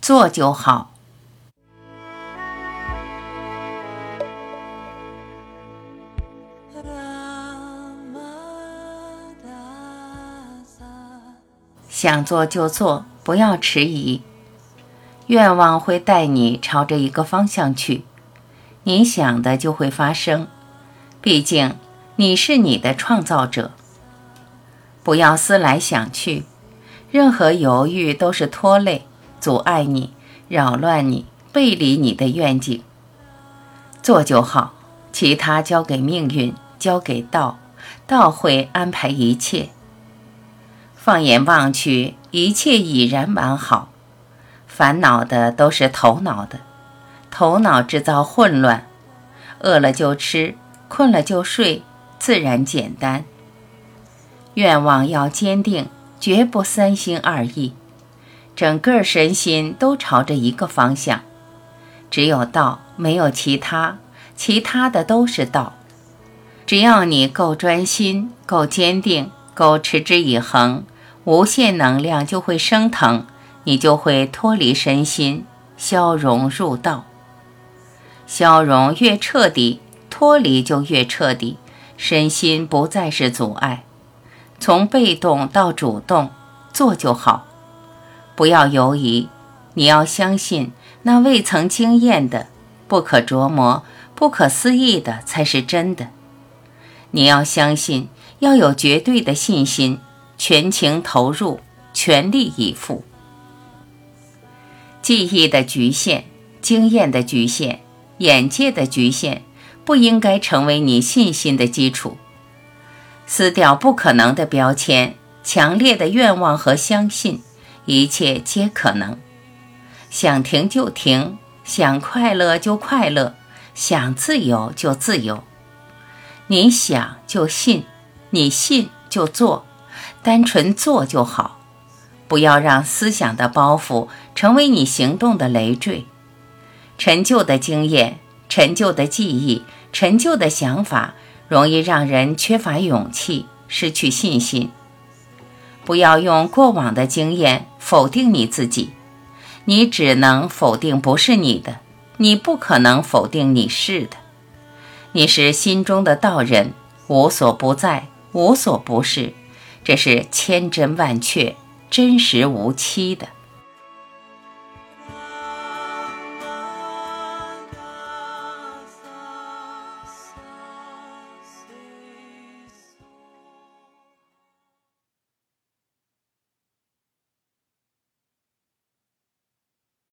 做就好。想做就做，不要迟疑。愿望会带你朝着一个方向去，你想的就会发生。毕竟你是你的创造者。不要思来想去，任何犹豫都是拖累、阻碍你、扰乱你、背离你的愿景。做就好，其他交给命运，交给道，道会安排一切。放眼望去，一切已然完好。烦恼的都是头脑的，头脑制造混乱。饿了就吃，困了就睡，自然简单。愿望要坚定，绝不三心二意，整个身心都朝着一个方向。只有道，没有其他，其他的都是道。只要你够专心，够坚定。够持之以恒，无限能量就会升腾，你就会脱离身心，消融入道。消融越彻底，脱离就越彻底，身心不再是阻碍。从被动到主动，做就好，不要犹疑。你要相信，那未曾经验的、不可琢磨、不可思议的才是真的。你要相信。要有绝对的信心，全情投入，全力以赴。记忆的局限、经验的局限、眼界的局限，不应该成为你信心的基础。撕掉不可能的标签，强烈的愿望和相信，一切皆可能。想停就停，想快乐就快乐，想自由就自由。你想就信。你信就做，单纯做就好，不要让思想的包袱成为你行动的累赘。陈旧的经验、陈旧的记忆、陈旧的想法，容易让人缺乏勇气，失去信心。不要用过往的经验否定你自己，你只能否定不是你的，你不可能否定你是的。你是心中的道人，无所不在。无所不是，这是千真万确、真实无欺的。